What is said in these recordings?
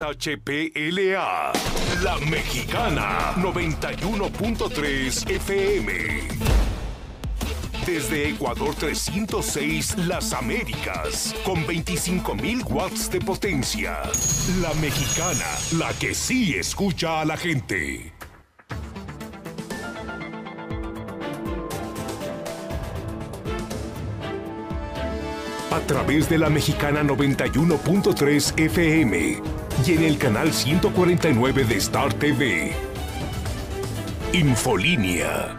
HPLA, La Mexicana, 91.3 FM. Desde Ecuador 306, Las Américas, con 25.000 watts de potencia. La Mexicana, la que sí escucha a la gente. A través de la Mexicana 91.3 FM y en el canal 149 de Star TV. Infolínea.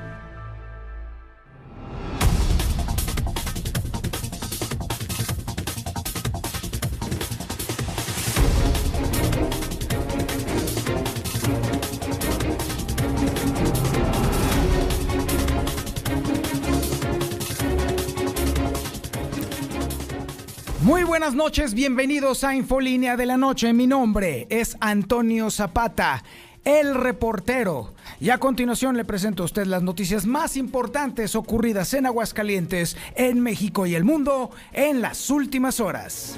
Noches, bienvenidos a Infolínea de la Noche. Mi nombre es Antonio Zapata, el reportero. Y a continuación le presento a usted las noticias más importantes ocurridas en Aguascalientes, en México y el mundo en las últimas horas.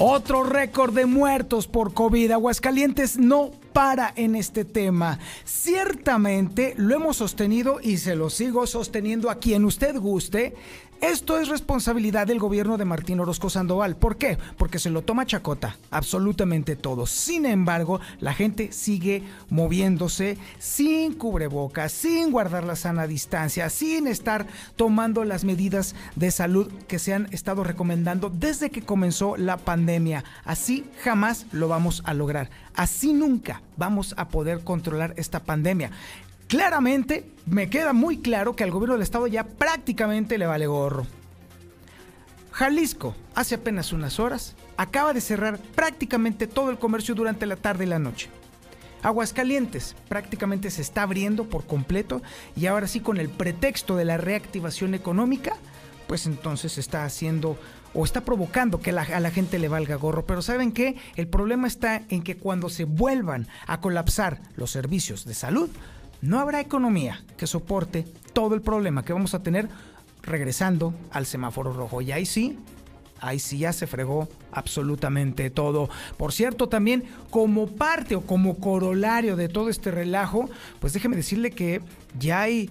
Otro récord de muertos por COVID. Aguascalientes no para en este tema. Ciertamente lo hemos sostenido y se lo sigo sosteniendo a quien usted guste. Esto es responsabilidad del gobierno de Martín Orozco Sandoval. ¿Por qué? Porque se lo toma chacota, absolutamente todo. Sin embargo, la gente sigue moviéndose sin cubrebocas, sin guardar la sana distancia, sin estar tomando las medidas de salud que se han estado recomendando desde que comenzó la pandemia. Así jamás lo vamos a lograr. Así nunca vamos a poder controlar esta pandemia. Claramente, me queda muy claro que al gobierno del estado ya prácticamente le vale gorro. Jalisco, hace apenas unas horas, acaba de cerrar prácticamente todo el comercio durante la tarde y la noche. Aguascalientes prácticamente se está abriendo por completo y ahora sí con el pretexto de la reactivación económica, pues entonces está haciendo o está provocando que a la gente le valga gorro. Pero ¿saben qué? El problema está en que cuando se vuelvan a colapsar los servicios de salud, no habrá economía que soporte todo el problema que vamos a tener regresando al semáforo rojo. Y ahí sí, ahí sí ya se fregó absolutamente todo. Por cierto, también como parte o como corolario de todo este relajo, pues déjeme decirle que ya hay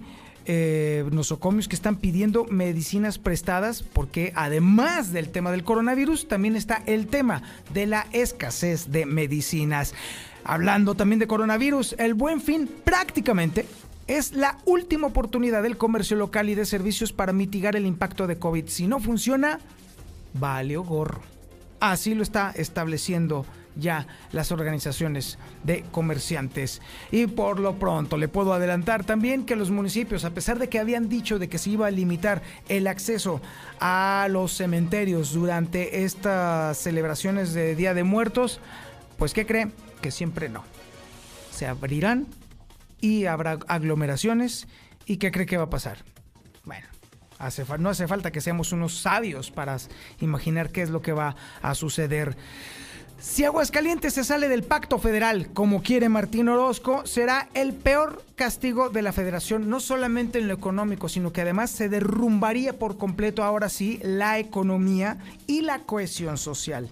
eh, nosocomios que están pidiendo medicinas prestadas porque además del tema del coronavirus, también está el tema de la escasez de medicinas. Hablando también de coronavirus, el buen fin prácticamente es la última oportunidad del comercio local y de servicios para mitigar el impacto de COVID. Si no funciona, vale gorro. Así lo está estableciendo ya las organizaciones de comerciantes. Y por lo pronto le puedo adelantar también que los municipios, a pesar de que habían dicho de que se iba a limitar el acceso a los cementerios durante estas celebraciones de Día de Muertos, pues ¿qué cree? Que siempre no. Se abrirán y habrá aglomeraciones. ¿Y qué cree que va a pasar? Bueno, hace no hace falta que seamos unos sabios para imaginar qué es lo que va a suceder. Si Aguascalientes se sale del pacto federal, como quiere Martín Orozco, será el peor castigo de la federación, no solamente en lo económico, sino que además se derrumbaría por completo ahora sí la economía y la cohesión social.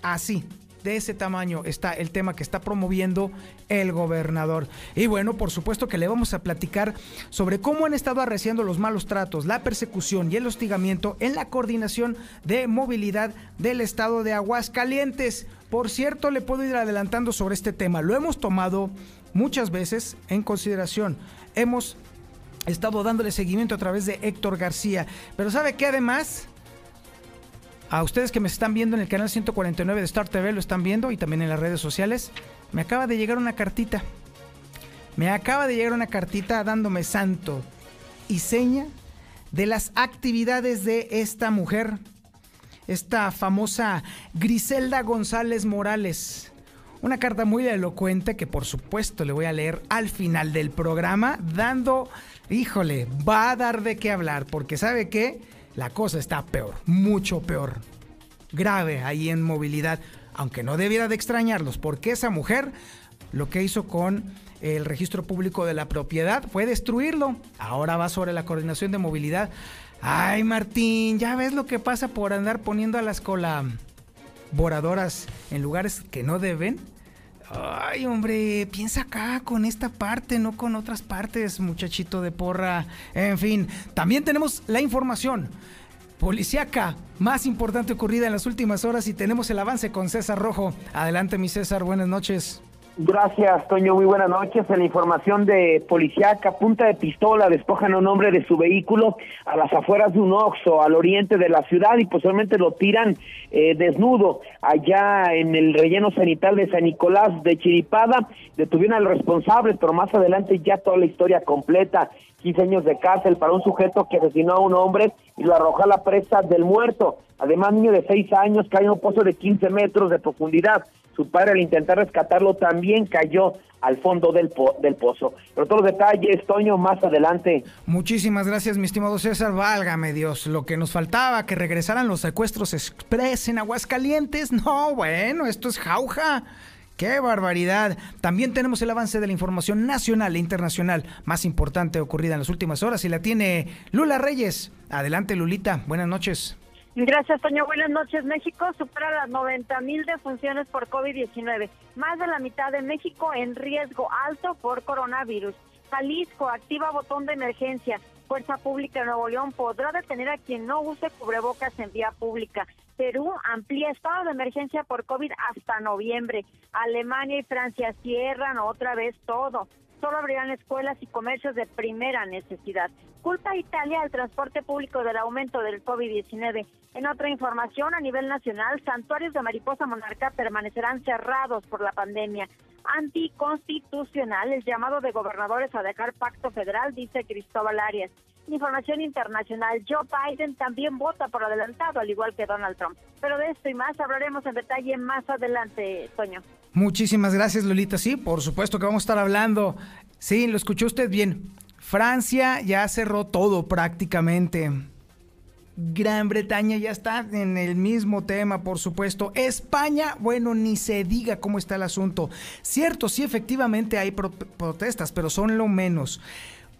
Así, de ese tamaño está el tema que está promoviendo el gobernador. Y bueno, por supuesto que le vamos a platicar sobre cómo han estado arreciando los malos tratos, la persecución y el hostigamiento en la coordinación de movilidad del estado de Aguascalientes. Por cierto, le puedo ir adelantando sobre este tema. Lo hemos tomado muchas veces en consideración. Hemos estado dándole seguimiento a través de Héctor García. Pero ¿sabe qué además? A ustedes que me están viendo en el canal 149 de Star TV, lo están viendo y también en las redes sociales, me acaba de llegar una cartita. Me acaba de llegar una cartita dándome santo y seña de las actividades de esta mujer, esta famosa Griselda González Morales. Una carta muy elocuente que por supuesto le voy a leer al final del programa, dando, híjole, va a dar de qué hablar, porque sabe que la cosa está peor, mucho peor. Grave ahí en movilidad, aunque no debiera de extrañarlos, porque esa mujer lo que hizo con el registro público de la propiedad fue destruirlo. Ahora va sobre la coordinación de movilidad. Ay, Martín, ya ves lo que pasa por andar poniendo a las colaboradoras en lugares que no deben. Ay, hombre, piensa acá con esta parte, no con otras partes, muchachito de porra. En fin, también tenemos la información policiaca más importante ocurrida en las últimas horas y tenemos el avance con César Rojo. Adelante, mi César, buenas noches. Gracias, Toño. Muy buenas noches. En la información de Policiaca, punta de pistola, despojan a un hombre de su vehículo a las afueras de un oxo al oriente de la ciudad y posiblemente lo tiran eh, desnudo allá en el relleno sanitario de San Nicolás de Chiripada. Detuvieron al responsable, pero más adelante ya toda la historia completa. 15 años de cárcel para un sujeto que asesinó a un hombre y lo arrojó a la presa del muerto. Además, niño de 6 años cae en un pozo de 15 metros de profundidad. Su padre al intentar rescatarlo también cayó al fondo del, del pozo. Pero todos los detalles, Toño, más adelante. Muchísimas gracias, mi estimado César. Válgame Dios, lo que nos faltaba, que regresaran los secuestros express en Aguascalientes. No, bueno, esto es jauja. ¡Qué barbaridad! También tenemos el avance de la información nacional e internacional más importante ocurrida en las últimas horas y la tiene Lula Reyes. Adelante, Lulita. Buenas noches. Gracias, Toño. Buenas noches. México supera las 90 mil defunciones por COVID-19. Más de la mitad de México en riesgo alto por coronavirus. Jalisco activa botón de emergencia. Fuerza Pública de Nuevo León podrá detener a quien no use cubrebocas en vía pública. Perú amplía estado de emergencia por COVID hasta noviembre. Alemania y Francia cierran otra vez todo. Solo abrirán escuelas y comercios de primera necesidad. Culpa a Italia al transporte público del aumento del COVID-19. En otra información, a nivel nacional, santuarios de mariposa monarca permanecerán cerrados por la pandemia. Anticonstitucional el llamado de gobernadores a dejar pacto federal, dice Cristóbal Arias. Información internacional, Joe Biden también vota por adelantado, al igual que Donald Trump. Pero de esto y más hablaremos en detalle más adelante, Toño. Muchísimas gracias, Lolita. Sí, por supuesto que vamos a estar hablando. Sí, lo escuchó usted bien. Francia ya cerró todo prácticamente. Gran Bretaña ya está en el mismo tema, por supuesto. España, bueno, ni se diga cómo está el asunto. Cierto, sí, efectivamente hay protestas, pero son lo menos.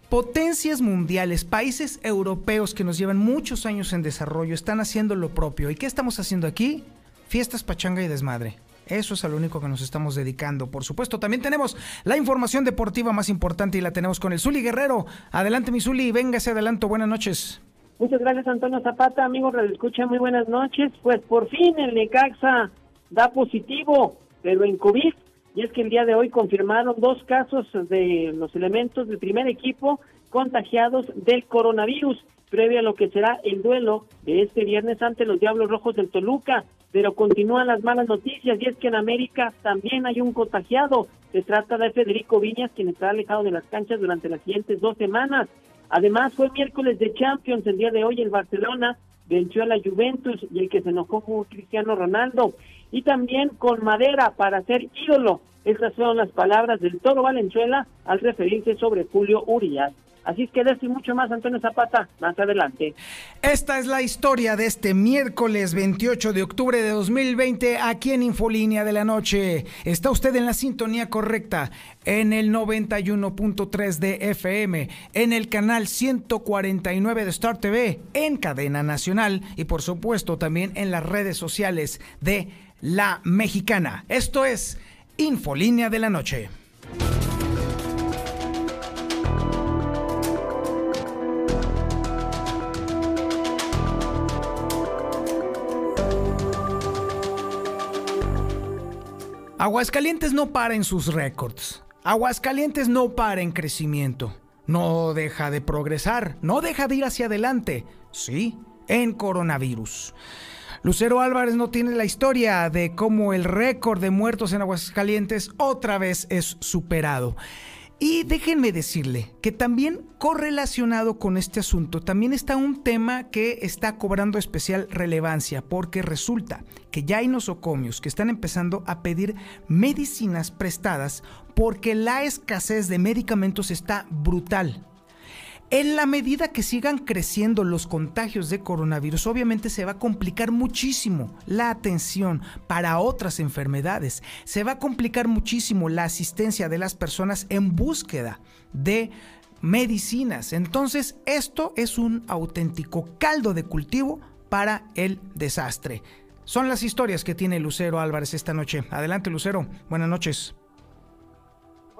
Potencias mundiales, países europeos que nos llevan muchos años en desarrollo, están haciendo lo propio. ¿Y qué estamos haciendo aquí? Fiestas, pachanga y desmadre. Eso es a lo único que nos estamos dedicando. Por supuesto, también tenemos la información deportiva más importante y la tenemos con el Zuli Guerrero. Adelante, mi Zuli, véngase adelanto. Buenas noches. Muchas gracias, Antonio Zapata. Amigos, escucha muy buenas noches. Pues por fin el Necaxa da positivo, pero en COVID y es que el día de hoy confirmaron dos casos de los elementos del primer equipo contagiados del coronavirus, previo a lo que será el duelo de este viernes ante los Diablos Rojos del Toluca. Pero continúan las malas noticias y es que en América también hay un contagiado. Se trata de Federico Viñas, quien está alejado de las canchas durante las siguientes dos semanas. Además, fue miércoles de Champions el día de hoy el Barcelona venció a la Juventus y el que se enojó fue Cristiano Ronaldo y también con madera para ser ídolo. Estas son las palabras del Toro Valenzuela al referirse sobre Julio Urias. Así es que de mucho más, Antonio Zapata, más adelante. Esta es la historia de este miércoles 28 de octubre de 2020 aquí en Infolínea de la Noche. Está usted en la sintonía correcta en el 91.3 de FM, en el canal 149 de Star TV, en cadena nacional y por supuesto también en las redes sociales de La Mexicana. Esto es Infolínea de la Noche. Aguascalientes no para en sus récords. Aguascalientes no para en crecimiento. No deja de progresar, no deja de ir hacia adelante. Sí, en coronavirus. Lucero Álvarez no tiene la historia de cómo el récord de muertos en Aguascalientes otra vez es superado. Y déjenme decirle que también correlacionado con este asunto, también está un tema que está cobrando especial relevancia, porque resulta que ya hay nosocomios que están empezando a pedir medicinas prestadas porque la escasez de medicamentos está brutal. En la medida que sigan creciendo los contagios de coronavirus, obviamente se va a complicar muchísimo la atención para otras enfermedades. Se va a complicar muchísimo la asistencia de las personas en búsqueda de medicinas. Entonces, esto es un auténtico caldo de cultivo para el desastre. Son las historias que tiene Lucero Álvarez esta noche. Adelante, Lucero. Buenas noches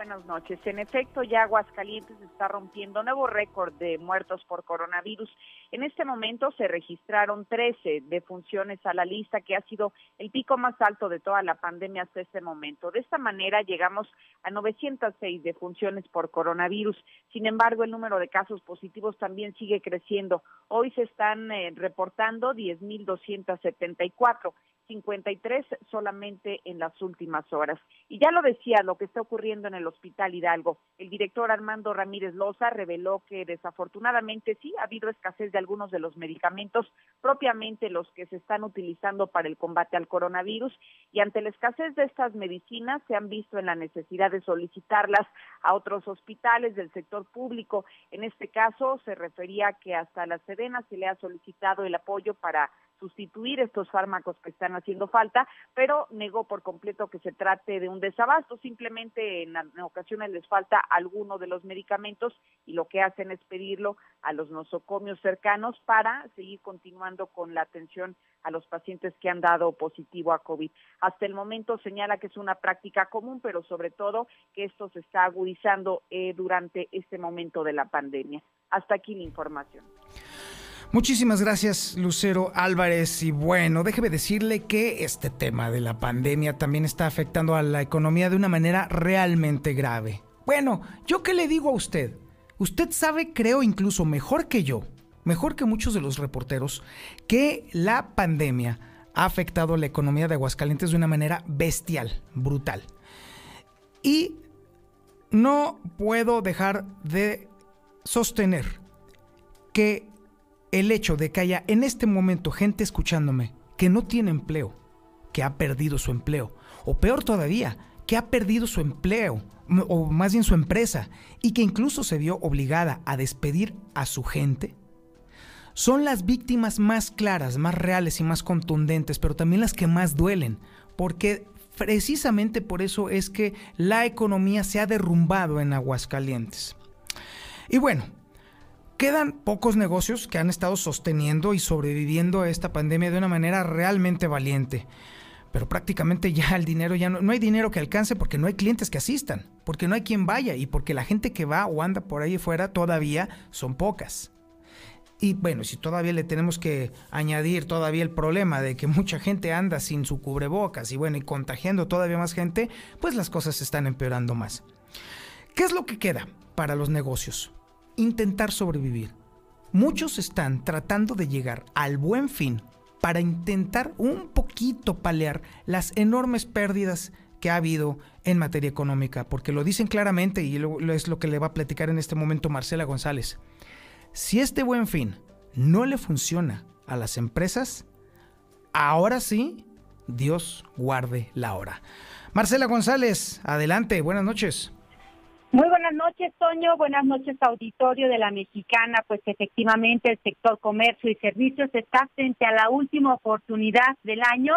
buenas noches. En efecto, ya Aguascalientes está rompiendo nuevo récord de muertos por coronavirus. En este momento se registraron 13 defunciones a la lista, que ha sido el pico más alto de toda la pandemia hasta este momento. De esta manera llegamos a 906 defunciones por coronavirus. Sin embargo, el número de casos positivos también sigue creciendo. Hoy se están eh, reportando 10.274. 53 solamente en las últimas horas. Y ya lo decía lo que está ocurriendo en el Hospital Hidalgo. El director Armando Ramírez Loza reveló que desafortunadamente sí ha habido escasez de algunos de los medicamentos, propiamente los que se están utilizando para el combate al coronavirus, y ante la escasez de estas medicinas se han visto en la necesidad de solicitarlas a otros hospitales del sector público. En este caso se refería que hasta la Sedena se le ha solicitado el apoyo para sustituir estos fármacos que están haciendo falta, pero negó por completo que se trate de un desabasto, simplemente en, ocasiones les falta alguno de los medicamentos y lo que hacen es pedirlo a los nosocomios cercanos para seguir continuando con la atención a los pacientes que han dado positivo a COVID. Hasta el momento señala que es una práctica común, pero sobre todo que esto se está agudizando eh, durante este momento de la pandemia. Hasta aquí la información. Muchísimas gracias, Lucero Álvarez. Y bueno, déjeme decirle que este tema de la pandemia también está afectando a la economía de una manera realmente grave. Bueno, ¿yo qué le digo a usted? Usted sabe, creo incluso mejor que yo, mejor que muchos de los reporteros, que la pandemia ha afectado la economía de Aguascalientes de una manera bestial, brutal. Y no puedo dejar de sostener que el hecho de que haya en este momento gente escuchándome que no tiene empleo, que ha perdido su empleo, o peor todavía, que ha perdido su empleo, o más bien su empresa, y que incluso se vio obligada a despedir a su gente, son las víctimas más claras, más reales y más contundentes, pero también las que más duelen, porque precisamente por eso es que la economía se ha derrumbado en Aguascalientes. Y bueno, Quedan pocos negocios que han estado sosteniendo y sobreviviendo a esta pandemia de una manera realmente valiente. Pero prácticamente ya el dinero, ya no, no, hay dinero que alcance porque no hay clientes que asistan, porque no hay quien vaya y porque la gente que va o anda por ahí fuera todavía son pocas. Y bueno, si todavía le tenemos que añadir todavía el problema de que mucha gente anda sin su cubrebocas y bueno, y contagiando todavía más gente, pues las cosas se están empeorando más. ¿Qué es lo que queda para los negocios? Intentar sobrevivir. Muchos están tratando de llegar al buen fin para intentar un poquito paliar las enormes pérdidas que ha habido en materia económica, porque lo dicen claramente y es lo que le va a platicar en este momento Marcela González. Si este buen fin no le funciona a las empresas, ahora sí, Dios guarde la hora. Marcela González, adelante, buenas noches. Muy buenas noches, Toño. Buenas noches, auditorio de la Mexicana. Pues efectivamente el sector comercio y servicios está frente a la última oportunidad del año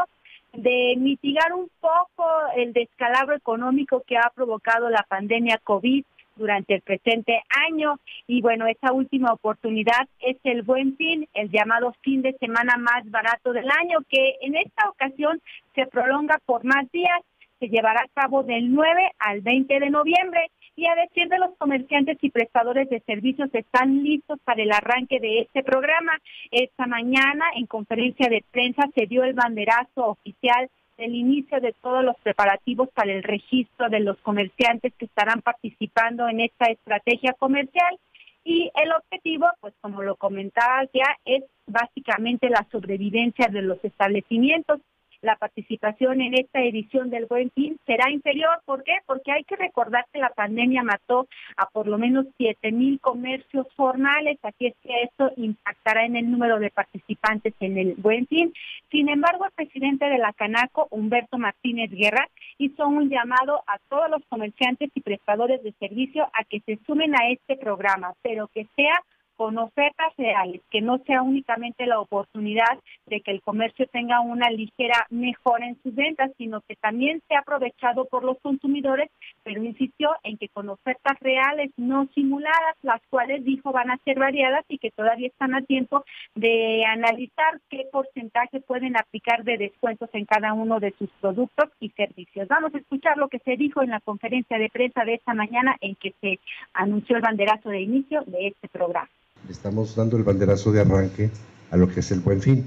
de mitigar un poco el descalabro económico que ha provocado la pandemia COVID durante el presente año. Y bueno, esa última oportunidad es el buen fin, el llamado fin de semana más barato del año, que en esta ocasión se prolonga por más días. Se llevará a cabo del 9 al 20 de noviembre y a decir de los comerciantes y prestadores de servicios están listos para el arranque de este programa. Esta mañana en conferencia de prensa se dio el banderazo oficial del inicio de todos los preparativos para el registro de los comerciantes que estarán participando en esta estrategia comercial y el objetivo, pues como lo comentaba ya, es básicamente la sobrevivencia de los establecimientos la participación en esta edición del Buen Fin será inferior. ¿Por qué? Porque hay que recordar que la pandemia mató a por lo menos siete mil comercios formales, así es que esto impactará en el número de participantes en el Buen Fin. Sin embargo, el presidente de la Canaco, Humberto Martínez Guerra, hizo un llamado a todos los comerciantes y prestadores de servicio a que se sumen a este programa, pero que sea con ofertas reales, que no sea únicamente la oportunidad de que el comercio tenga una ligera mejora en sus ventas, sino que también sea aprovechado por los consumidores, pero insistió en que con ofertas reales no simuladas, las cuales dijo van a ser variadas y que todavía están a tiempo de analizar qué porcentaje pueden aplicar de descuentos en cada uno de sus productos y servicios. Vamos a escuchar lo que se dijo en la conferencia de prensa de esta mañana en que se anunció el banderazo de inicio de este programa. Estamos dando el banderazo de arranque a lo que es el buen fin.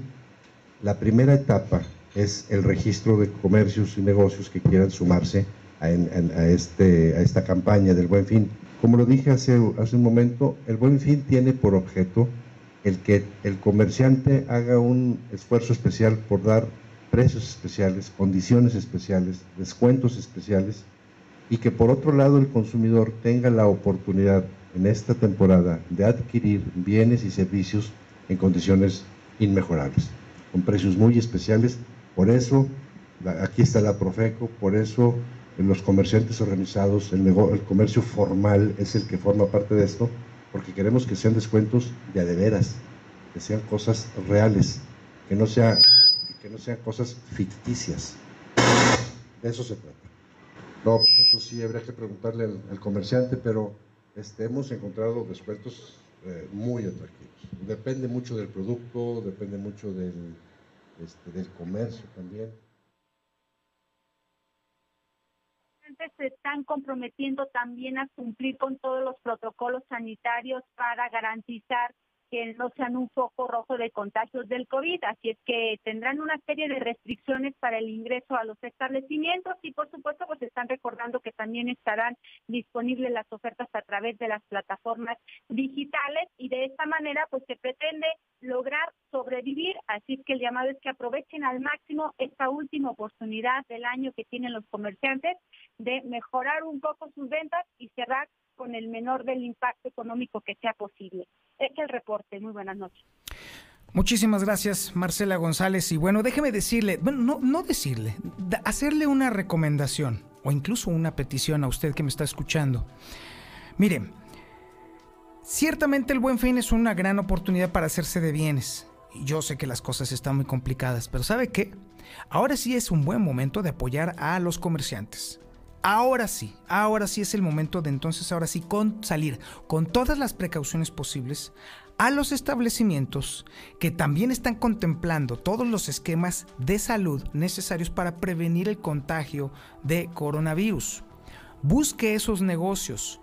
La primera etapa es el registro de comercios y negocios que quieran sumarse a, este, a esta campaña del buen fin. Como lo dije hace, hace un momento, el buen fin tiene por objeto el que el comerciante haga un esfuerzo especial por dar precios especiales, condiciones especiales, descuentos especiales y que por otro lado el consumidor tenga la oportunidad en esta temporada de adquirir bienes y servicios en condiciones inmejorables, con precios muy especiales. Por eso, aquí está la Profeco, por eso los comerciantes organizados, el, el comercio formal es el que forma parte de esto, porque queremos que sean descuentos de adeveras, que sean cosas reales, que no, sea, que no sean cosas ficticias. De eso se trata. No, pues eso sí habría que preguntarle al, comerciante, pero este, hemos encontrado descuentos eh, muy atractivos. Depende mucho del producto, depende mucho del, este, del comercio también. se están comprometiendo también a cumplir con todos los protocolos sanitarios para garantizar que no sean un foco rojo de contagios del COVID. Así es que tendrán una serie de restricciones para el ingreso a los establecimientos y por supuesto pues están recordando que también estarán disponibles las ofertas a través de las plataformas digitales y de esta manera pues se pretende lograr sobrevivir. Así es que el llamado es que aprovechen al máximo esta última oportunidad del año que tienen los comerciantes de mejorar un poco sus ventas y cerrar con el menor del impacto económico que sea posible. Es el reporte. Muy buenas noches. Muchísimas gracias, Marcela González. Y bueno, déjeme decirle, bueno, no, no decirle, hacerle una recomendación o incluso una petición a usted que me está escuchando. Mire, ciertamente el buen fin es una gran oportunidad para hacerse de bienes. Yo sé que las cosas están muy complicadas, pero ¿sabe qué? Ahora sí es un buen momento de apoyar a los comerciantes. Ahora sí, ahora sí es el momento de entonces, ahora sí, con salir con todas las precauciones posibles a los establecimientos que también están contemplando todos los esquemas de salud necesarios para prevenir el contagio de coronavirus. Busque esos negocios,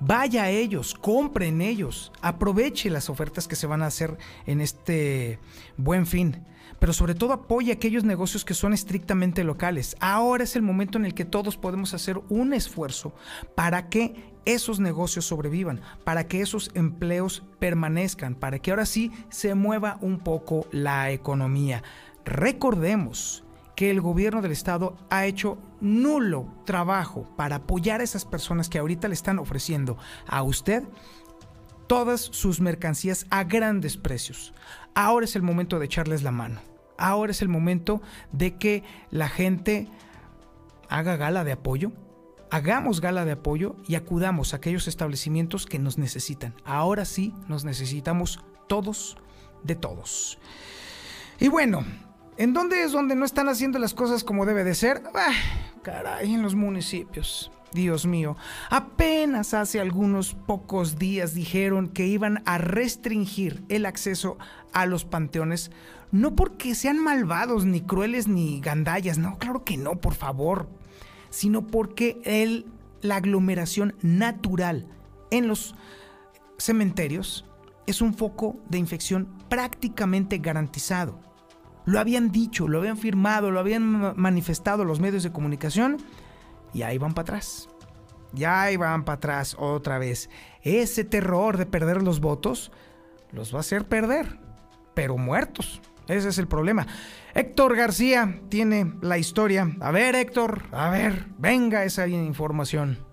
vaya a ellos, compre en ellos, aproveche las ofertas que se van a hacer en este buen fin pero sobre todo apoya aquellos negocios que son estrictamente locales. Ahora es el momento en el que todos podemos hacer un esfuerzo para que esos negocios sobrevivan, para que esos empleos permanezcan, para que ahora sí se mueva un poco la economía. Recordemos que el gobierno del estado ha hecho nulo trabajo para apoyar a esas personas que ahorita le están ofreciendo a usted todas sus mercancías a grandes precios. Ahora es el momento de echarles la mano. Ahora es el momento de que la gente haga gala de apoyo. Hagamos gala de apoyo y acudamos a aquellos establecimientos que nos necesitan. Ahora sí nos necesitamos todos de todos. Y bueno, ¿en dónde es donde no están haciendo las cosas como debe de ser? Ah, caray, en los municipios. Dios mío, apenas hace algunos pocos días dijeron que iban a restringir el acceso a los panteones, no porque sean malvados, ni crueles, ni gandallas, no, claro que no, por favor, sino porque el, la aglomeración natural en los cementerios es un foco de infección prácticamente garantizado. Lo habían dicho, lo habían firmado, lo habían manifestado los medios de comunicación y ahí van para atrás. Ya ahí van para atrás otra vez. Ese terror de perder los votos los va a hacer perder, pero muertos. Ese es el problema. Héctor García tiene la historia. A ver, Héctor, a ver, venga esa información.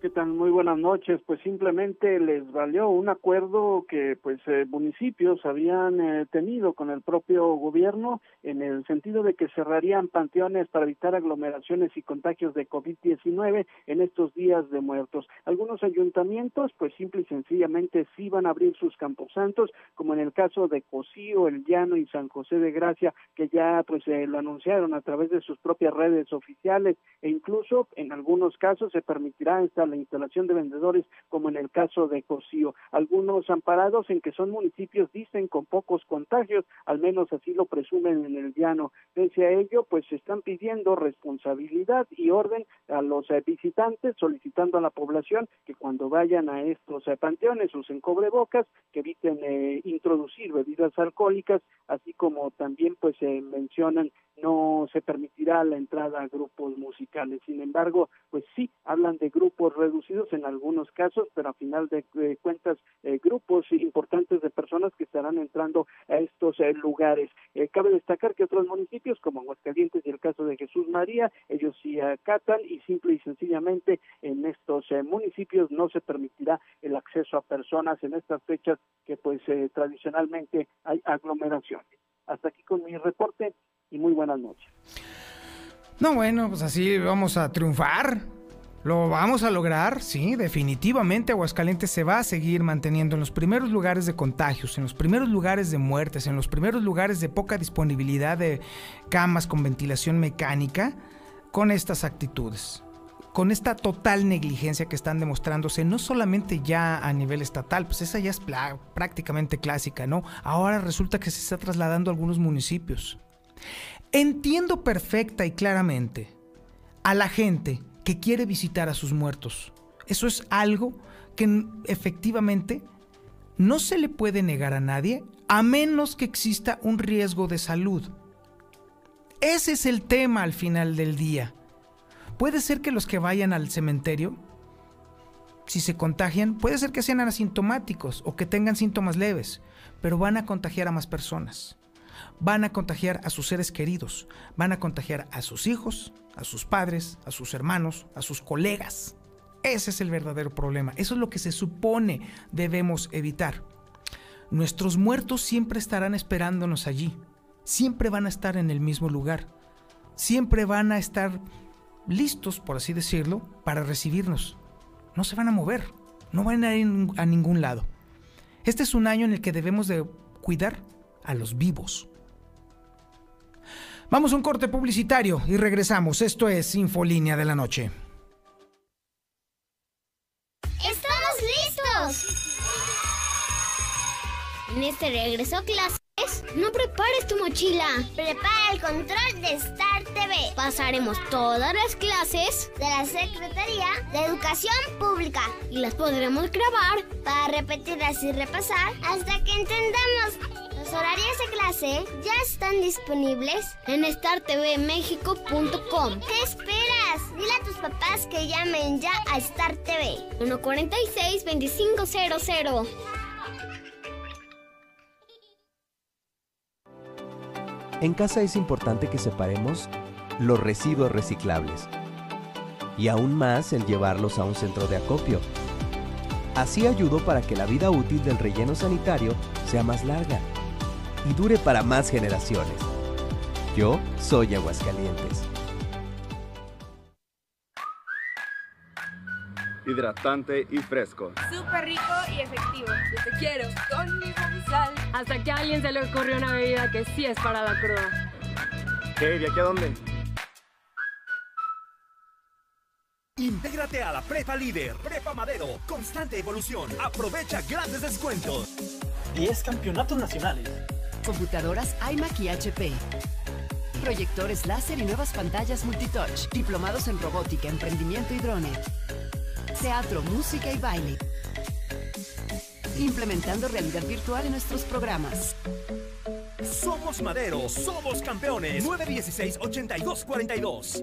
¿Qué tal? Muy buenas noches. Pues simplemente les valió un acuerdo que pues eh, municipios habían eh, tenido con el propio gobierno en el sentido de que cerrarían panteones para evitar aglomeraciones y contagios de COVID-19 en estos días de muertos. Algunos ayuntamientos pues simple y sencillamente sí van a abrir sus camposantos, como en el caso de Cocío, El Llano y San José de Gracia, que ya pues eh, lo anunciaron a través de sus propias redes oficiales e incluso en algunos casos se permitirá esta la instalación de vendedores, como en el caso de Cocío. Algunos amparados en que son municipios, dicen, con pocos contagios, al menos así lo presumen en el llano. Pese a ello, pues se están pidiendo responsabilidad y orden a los eh, visitantes, solicitando a la población que cuando vayan a estos eh, panteones usen cobrebocas, que eviten eh, introducir bebidas alcohólicas, así como también pues se mencionan no se permitirá la entrada a grupos musicales. Sin embargo, pues sí, hablan de grupos reducidos en algunos casos, pero a final de, cuentas, eh, grupos importantes de personas que estarán entrando a estos eh, lugares. Eh, cabe destacar que otros municipios, como Aguascalientes y el caso de Jesús María, ellos sí acatan y simple y sencillamente en estos municipios no se permitirá el acceso a personas en estas fechas que pues tradicionalmente hay aglomeraciones. Hasta aquí con mi reporte y muy buenas noches. No, bueno, pues así vamos a triunfar. Lo vamos a lograr, sí, definitivamente Aguascalientes se va a seguir manteniendo en los primeros lugares de contagios, en los primeros lugares de muertes, en los primeros lugares de poca disponibilidad de camas con ventilación mecánica, con estas actitudes, con esta total negligencia que están demostrándose, no solamente ya a nivel estatal, pues esa ya es prácticamente clásica, ¿no? Ahora resulta que se está trasladando a algunos municipios. Entiendo perfecta y claramente a la gente que quiere visitar a sus muertos. Eso es algo que efectivamente no se le puede negar a nadie a menos que exista un riesgo de salud. Ese es el tema al final del día. Puede ser que los que vayan al cementerio, si se contagian, puede ser que sean asintomáticos o que tengan síntomas leves, pero van a contagiar a más personas van a contagiar a sus seres queridos, van a contagiar a sus hijos, a sus padres, a sus hermanos, a sus colegas. Ese es el verdadero problema. Eso es lo que se supone debemos evitar. Nuestros muertos siempre estarán esperándonos allí. Siempre van a estar en el mismo lugar. Siempre van a estar listos, por así decirlo, para recibirnos. No se van a mover. No van a ir a ningún lado. Este es un año en el que debemos de cuidar a los vivos. Vamos a un corte publicitario y regresamos. Esto es Infolínea de la Noche. ¡Estamos listos! En este regreso a clases, no prepares tu mochila. Prepara el control de Star TV. Pasaremos todas las clases de la Secretaría de Educación Pública y las podremos grabar para repetirlas y repasar hasta que entendamos los horarios de clase ya están disponibles en startvmexico.com. ¿Qué esperas? Dile a tus papás que llamen ya a Star TV. 146-2500. En casa es importante que separemos los residuos reciclables y aún más el llevarlos a un centro de acopio. Así ayudo para que la vida útil del relleno sanitario sea más larga y dure para más generaciones. Yo soy Aguascalientes. hidratante y fresco. Súper rico y efectivo. Yo te quiero con mi sal. Hasta que a alguien se le ocurrió una bebida que sí es para la cruda. ¿Qué? ¿Y aquí a dónde? Intégrate a la Prepa Líder, Prepa Madero, constante evolución. Aprovecha grandes descuentos. 10 campeonatos nacionales computadoras iMac y HP. Proyectores láser y nuevas pantallas multitouch. Diplomados en robótica, emprendimiento y drone. Teatro, música y baile. Implementando realidad virtual en nuestros programas. Somos Madero, somos campeones. 916-8242.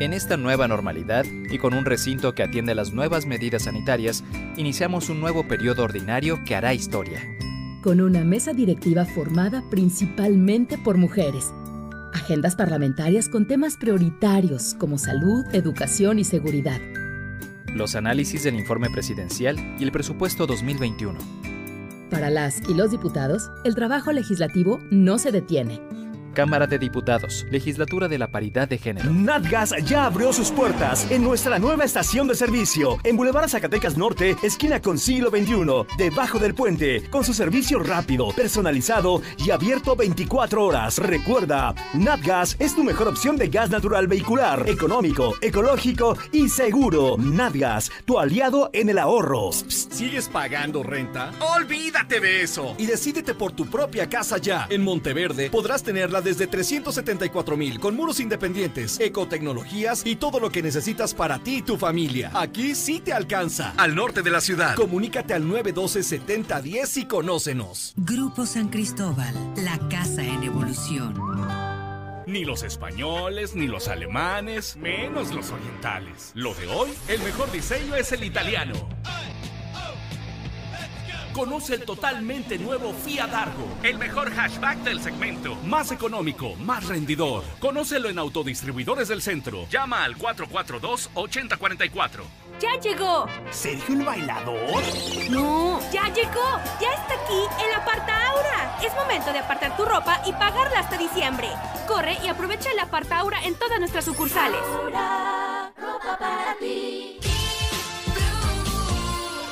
En esta nueva normalidad y con un recinto que atiende las nuevas medidas sanitarias, iniciamos un nuevo periodo ordinario que hará historia. Con una mesa directiva formada principalmente por mujeres. Agendas parlamentarias con temas prioritarios como salud, educación y seguridad. Los análisis del informe presidencial y el presupuesto 2021. Para las y los diputados, el trabajo legislativo no se detiene Cámara de Diputados, Legislatura de la Paridad de Género. Natgas ya abrió sus puertas en nuestra nueva estación de servicio, en Boulevard Zacatecas Norte, esquina con siglo XXI, debajo del puente, con su servicio rápido, personalizado y abierto 24 horas. Recuerda, Natgas es tu mejor opción de gas natural vehicular, económico, ecológico y seguro. Natgas, tu aliado en el ahorro. ¿Sigues pagando renta? Olvídate de eso y decídete por tu propia casa ya. En Monteverde podrás tenerla desde 374 mil con muros independientes, ecotecnologías y todo lo que necesitas para ti y tu familia. Aquí sí te alcanza. Al norte de la ciudad. Comunícate al 912-7010 y conócenos. Grupo San Cristóbal, la casa en evolución. Ni los españoles, ni los alemanes, menos los orientales. Lo de hoy, el mejor diseño es el italiano. Conoce el totalmente nuevo Fiat Argo, el mejor hatchback del segmento. Más económico, más rendidor. Conócelo en autodistribuidores del centro. Llama al 442-8044. ¡Ya llegó! ¿Sergio el bailador? No, ya llegó. Ya está aquí el Aparta Aura. Es momento de apartar tu ropa y pagarla hasta diciembre. Corre y aprovecha el Aparta Aura en todas nuestras sucursales. ropa para ti.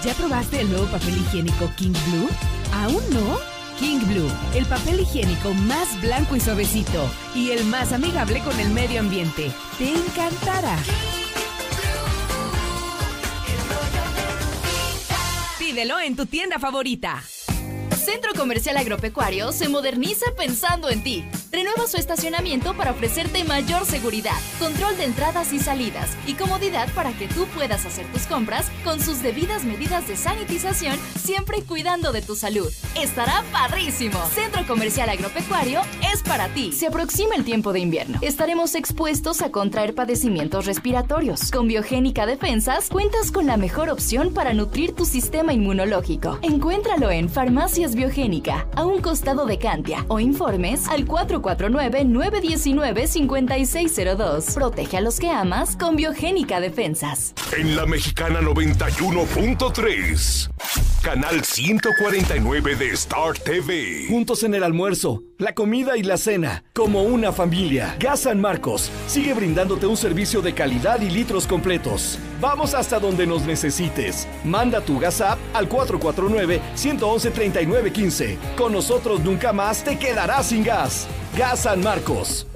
¿Ya probaste el nuevo papel higiénico King Blue? ¿Aún no? King Blue, el papel higiénico más blanco y suavecito y el más amigable con el medio ambiente. Te encantará. Pídelo en tu tienda favorita. Centro Comercial Agropecuario se moderniza pensando en ti. Renueva su estacionamiento para ofrecerte mayor seguridad, control de entradas y salidas y comodidad para que tú puedas hacer tus compras con sus debidas medidas de sanitización, siempre cuidando de tu salud. Estará padrísimo. Centro Comercial Agropecuario es para ti. Se aproxima el tiempo de invierno. Estaremos expuestos a contraer padecimientos respiratorios. Con Biogénica Defensas cuentas con la mejor opción para nutrir tu sistema inmunológico. Encuéntralo en Farmacias Biogénica, a un costado de Cantia, o informes al 449-919-5602. Protege a los que amas con Biogénica Defensas. En la Mexicana 91.3, canal 149 de Star TV. Juntos en el almuerzo, la comida y la cena, como una familia. Gas San Marcos sigue brindándote un servicio de calidad y litros completos. Vamos hasta donde nos necesites. Manda tu gas app al 449-111-3915. Con nosotros nunca más te quedarás sin gas. Gas San Marcos.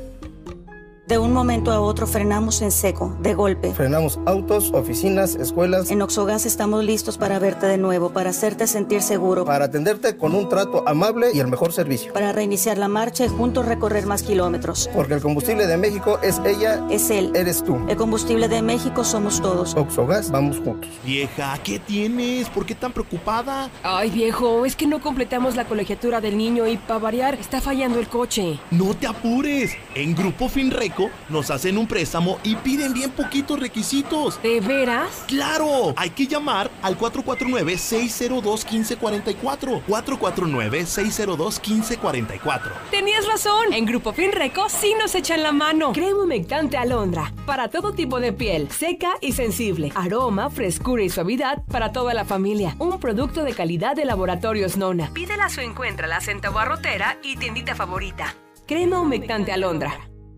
De un momento a otro frenamos en seco, de golpe. Frenamos autos, oficinas, escuelas. En Oxogas estamos listos para verte de nuevo, para hacerte sentir seguro. Para atenderte con un trato amable y el mejor servicio. Para reiniciar la marcha y juntos recorrer más kilómetros. Porque el combustible de México es ella. Es él. Eres tú. El combustible de México somos todos. Oxogas, vamos juntos. Vieja, ¿qué tienes? ¿Por qué tan preocupada? Ay, viejo, es que no completamos la colegiatura del niño y para variar está fallando el coche. No te apures. En Grupo Finreco nos hacen un préstamo y piden bien poquitos requisitos. ¿De veras? ¡Claro! Hay que llamar al 449-602-1544. 449-602-1544. Tenías razón. En Grupo Finreco sí nos echan la mano. Crema humectante alondra. Para todo tipo de piel. Seca y sensible. Aroma, frescura y suavidad para toda la familia. Un producto de calidad de Laboratorios Nona. Pídela o encuéntrala en tu barrotera y tiendita favorita. Crema humectante alondra.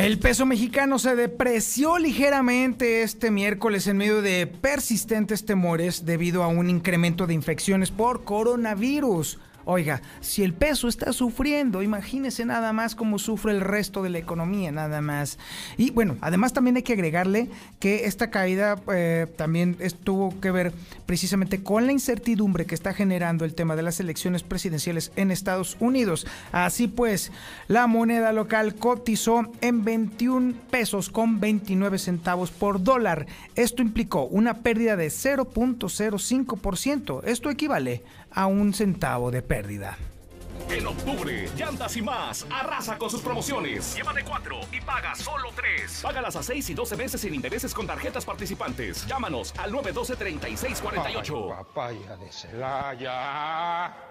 El peso mexicano se depreció ligeramente este miércoles en medio de persistentes temores debido a un incremento de infecciones por coronavirus. Oiga, si el peso está sufriendo, imagínese nada más cómo sufre el resto de la economía, nada más. Y bueno, además también hay que agregarle que esta caída eh, también tuvo que ver precisamente con la incertidumbre que está generando el tema de las elecciones presidenciales en Estados Unidos. Así pues, la moneda local cotizó en 21 pesos con 29 centavos por dólar. Esto implicó una pérdida de 0.05%. Esto equivale a un centavo de pérdida. En octubre, Llantas y más arrasa con sus promociones. Llévate cuatro y paga solo tres. Págalas a 6 y 12 meses sin intereses con tarjetas participantes. Llámanos al 912-3648. papaya de Celaya.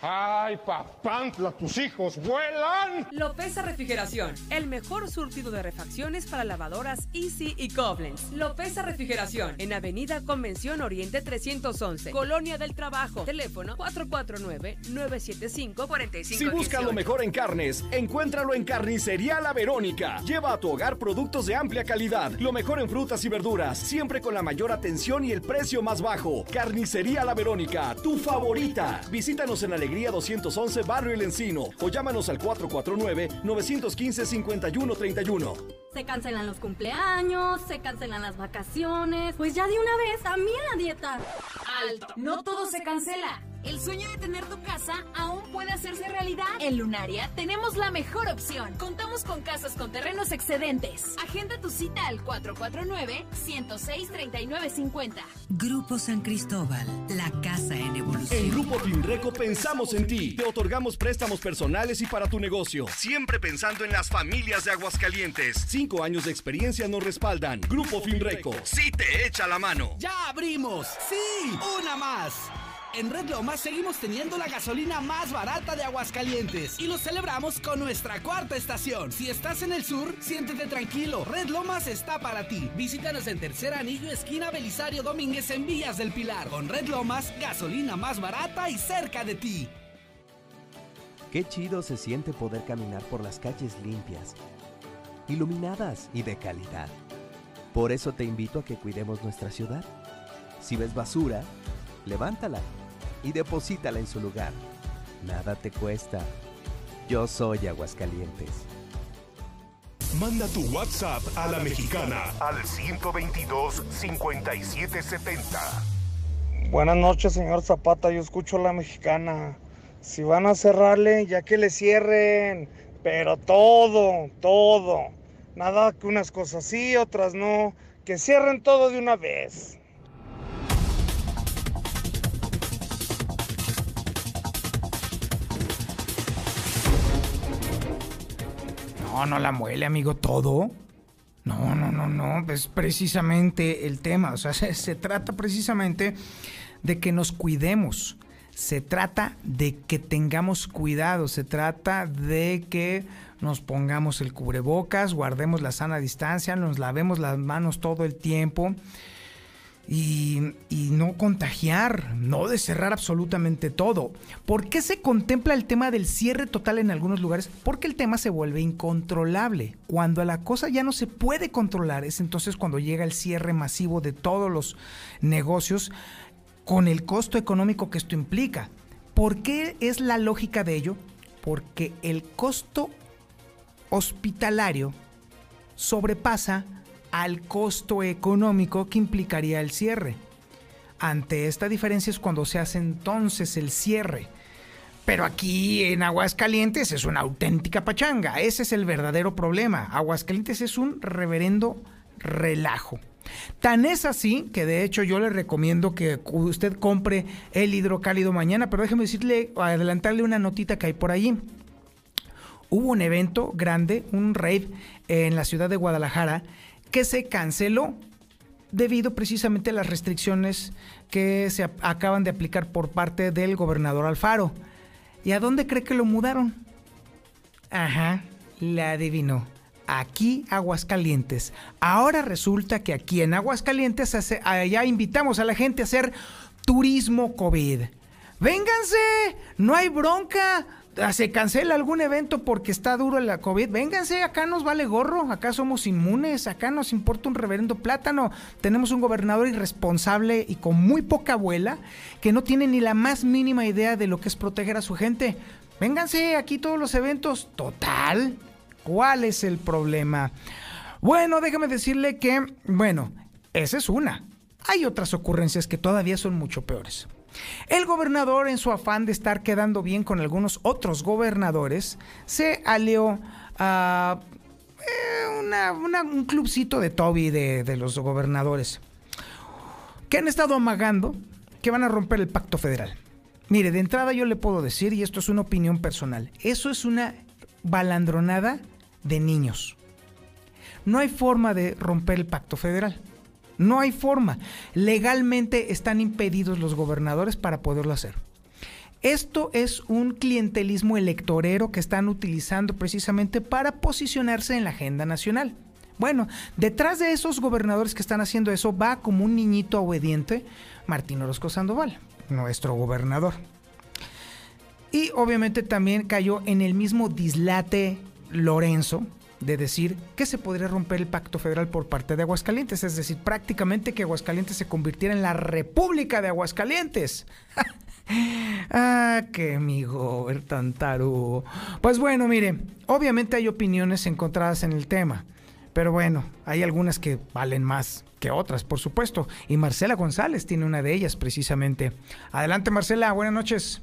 ¡Ay, papantla, tus hijos vuelan! Lopeza Refrigeración, el mejor surtido de refacciones para lavadoras Easy y Koblenz. Lopeza Refrigeración, en Avenida Convención Oriente 311, Colonia del Trabajo. Teléfono 449-975-45. Si buscas lo mejor en carnes, encuéntralo en Carnicería La Verónica. Lleva a tu hogar productos de amplia calidad, lo mejor en frutas y verduras, siempre con la mayor atención y el precio más bajo. Carnicería La Verónica, tu favorita. Visítanos en Alegría 211 Barrio El Encino o llámanos al 449-915-5131. Se cancelan los cumpleaños, se cancelan las vacaciones. Pues ya de una vez, también la dieta. Alto. No todo se cancela. El sueño de tener tu casa aún puede hacerse realidad. En Lunaria tenemos la mejor opción. Contamos con casas con terrenos excedentes. Agenda tu cita al 449-106-3950. Grupo San Cristóbal, la casa en evolución. En Grupo Finreco pensamos en ti. Te otorgamos préstamos personales y para tu negocio. Siempre pensando en las familias de Aguascalientes. Cinco años de experiencia nos respaldan. Grupo Finreco, sí te echa la mano. ¡Ya abrimos! ¡Sí! ¡Una más! En Red Lomas seguimos teniendo la gasolina más barata de Aguascalientes y lo celebramos con nuestra cuarta estación. Si estás en el sur, siéntete tranquilo. Red Lomas está para ti. Visítanos en Tercer Anillo, esquina Belisario Domínguez en Villas del Pilar. Con Red Lomas, gasolina más barata y cerca de ti. Qué chido se siente poder caminar por las calles limpias, iluminadas y de calidad. Por eso te invito a que cuidemos nuestra ciudad. Si ves basura, levántala y deposítala en su lugar. Nada te cuesta. Yo soy Aguascalientes. Manda tu WhatsApp a la mexicana al 122-5770. Buenas noches, señor Zapata. Yo escucho a la mexicana. Si van a cerrarle, ya que le cierren. Pero todo, todo. Nada que unas cosas sí, otras no. Que cierren todo de una vez. No, no la muele, amigo, todo. No, no, no, no, es precisamente el tema. O sea, se, trata precisamente de que nos cuidemos. Se trata de que tengamos cuidado. Se trata de que nos pongamos el cubrebocas, guardemos la sana distancia, nos lavemos las manos todo el tiempo. Y, no contagiar, no de cerrar absolutamente todo. ¿Por qué se contempla el tema del cierre total en algunos lugares? Porque el tema se vuelve incontrolable. Cuando la cosa ya no se puede controlar, es entonces cuando llega el cierre masivo de todos los negocios con el costo económico que esto implica. ¿Por qué es la lógica de ello? Porque el costo hospitalario sobrepasa al costo económico que implicaría el cierre. Ante esta diferencia es cuando se hace entonces el cierre. Pero aquí en Aguascalientes es una auténtica pachanga. Ese es el verdadero problema. Aguascalientes es un reverendo relajo. Tan es así que de hecho yo le recomiendo que usted compre el hidrocálido mañana, pero déjeme decirle, adelantarle una notita que hay por allí. Hubo un evento grande, un raid en la ciudad de Guadalajara, que se canceló. debido precisamente a las restricciones que se acaban de aplicar por parte del gobernador Alfaro. ¿Y a dónde cree que lo mudaron? Ajá, la adivinó. Aquí Aguascalientes. Ahora resulta que aquí en Aguascalientes allá invitamos a la gente a hacer turismo COVID. Vénganse, no hay bronca. Ah, se cancela algún evento porque está duro la COVID, vénganse, acá nos vale gorro, acá somos inmunes, acá nos importa un reverendo plátano. Tenemos un gobernador irresponsable y con muy poca abuela que no tiene ni la más mínima idea de lo que es proteger a su gente. Vénganse aquí todos los eventos. Total, ¿cuál es el problema? Bueno, déjame decirle que, bueno, esa es una. Hay otras ocurrencias que todavía son mucho peores. El gobernador, en su afán de estar quedando bien con algunos otros gobernadores, se alió a eh, un clubcito de Toby de, de los gobernadores que han estado amagando que van a romper el pacto federal. Mire, de entrada yo le puedo decir, y esto es una opinión personal, eso es una balandronada de niños. No hay forma de romper el pacto federal. No hay forma. Legalmente están impedidos los gobernadores para poderlo hacer. Esto es un clientelismo electorero que están utilizando precisamente para posicionarse en la agenda nacional. Bueno, detrás de esos gobernadores que están haciendo eso va como un niñito obediente Martín Orozco Sandoval, nuestro gobernador. Y obviamente también cayó en el mismo dislate Lorenzo, de decir que se podría romper el pacto federal por parte de Aguascalientes, es decir, prácticamente que Aguascalientes se convirtiera en la República de Aguascalientes. ah, que mi tan Pues bueno, mire, obviamente hay opiniones encontradas en el tema, pero bueno, hay algunas que valen más que otras, por supuesto, y Marcela González tiene una de ellas precisamente. Adelante, Marcela, buenas noches.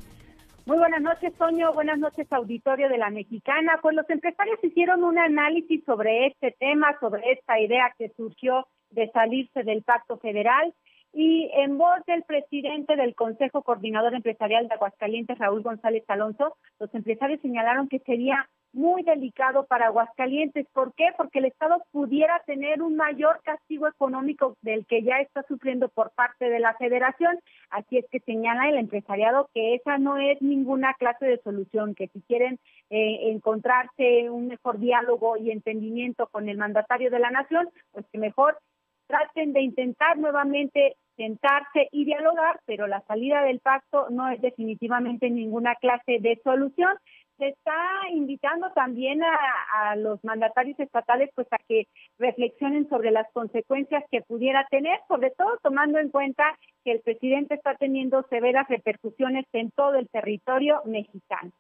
Muy buenas noches, Toño. Buenas noches, auditorio de la Mexicana. Pues los empresarios hicieron un análisis sobre este tema, sobre esta idea que surgió de salirse del pacto federal. Y en voz del presidente del Consejo Coordinador Empresarial de Aguascalientes, Raúl González Alonso, los empresarios señalaron que sería muy delicado para Aguascalientes. ¿Por qué? Porque el Estado pudiera tener un mayor castigo económico del que ya está sufriendo por parte de la Federación. Así es que señala el empresariado que esa no es ninguna clase de solución, que si quieren eh, encontrarse un mejor diálogo y entendimiento con el mandatario de la Nación, pues que mejor traten de intentar nuevamente sentarse y dialogar, pero la salida del pacto no es definitivamente ninguna clase de solución se está invitando también a, los mandatarios estatales pues a que reflexionen sobre las consecuencias que pudiera tener, sobre todo tomando en cuenta que el presidente está teniendo severas repercusiones en todo el territorio mexicano.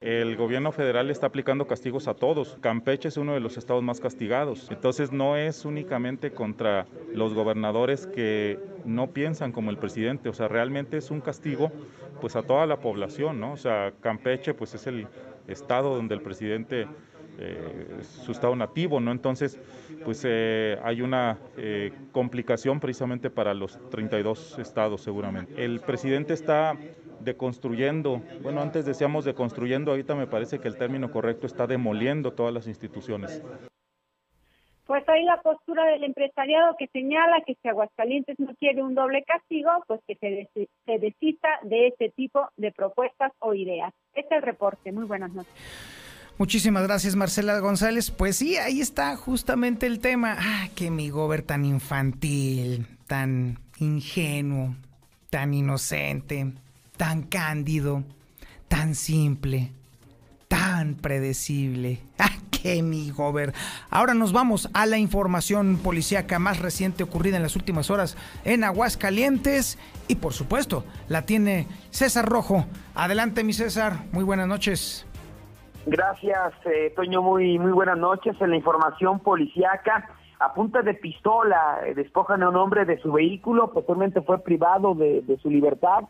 El gobierno federal está aplicando castigos a todos. Campeche es uno de los estados más castigados. Entonces no es únicamente contra los gobernadores que no piensan como el presidente. O sea, realmente es un castigo pues a toda la población, ¿no? O sea, Campeche pues es el estado donde el presidente eh, su estado nativo, ¿no? Entonces, pues eh, hay una eh, complicación precisamente para los 32 estados seguramente. El presidente está deconstruyendo, bueno, antes decíamos deconstruyendo, ahorita me parece que el término correcto está demoliendo todas las instituciones. Pues ahí la postura del empresariado que señala que si Aguascalientes no quiere un doble castigo, pues que se, se desista de este tipo de propuestas o ideas. Este es el reporte. Muy buenas noches. Muchísimas gracias, Marcela González. Pues sí, ahí está justamente el tema. Ah, que mi gober tan infantil, tan ingenuo, tan inocente, tan cándido, tan simple, tan predecible. ¡Ah, qué mi gober! Ahora nos vamos a la información policíaca más reciente ocurrida en las últimas horas en Aguascalientes. Y por supuesto, la tiene César Rojo. Adelante, mi César. Muy buenas noches. Gracias, eh, Toño. Muy, muy buenas noches. En la información policíaca, a punta de pistola, eh, despojan a un hombre de su vehículo. Posteriormente fue privado de, de su libertad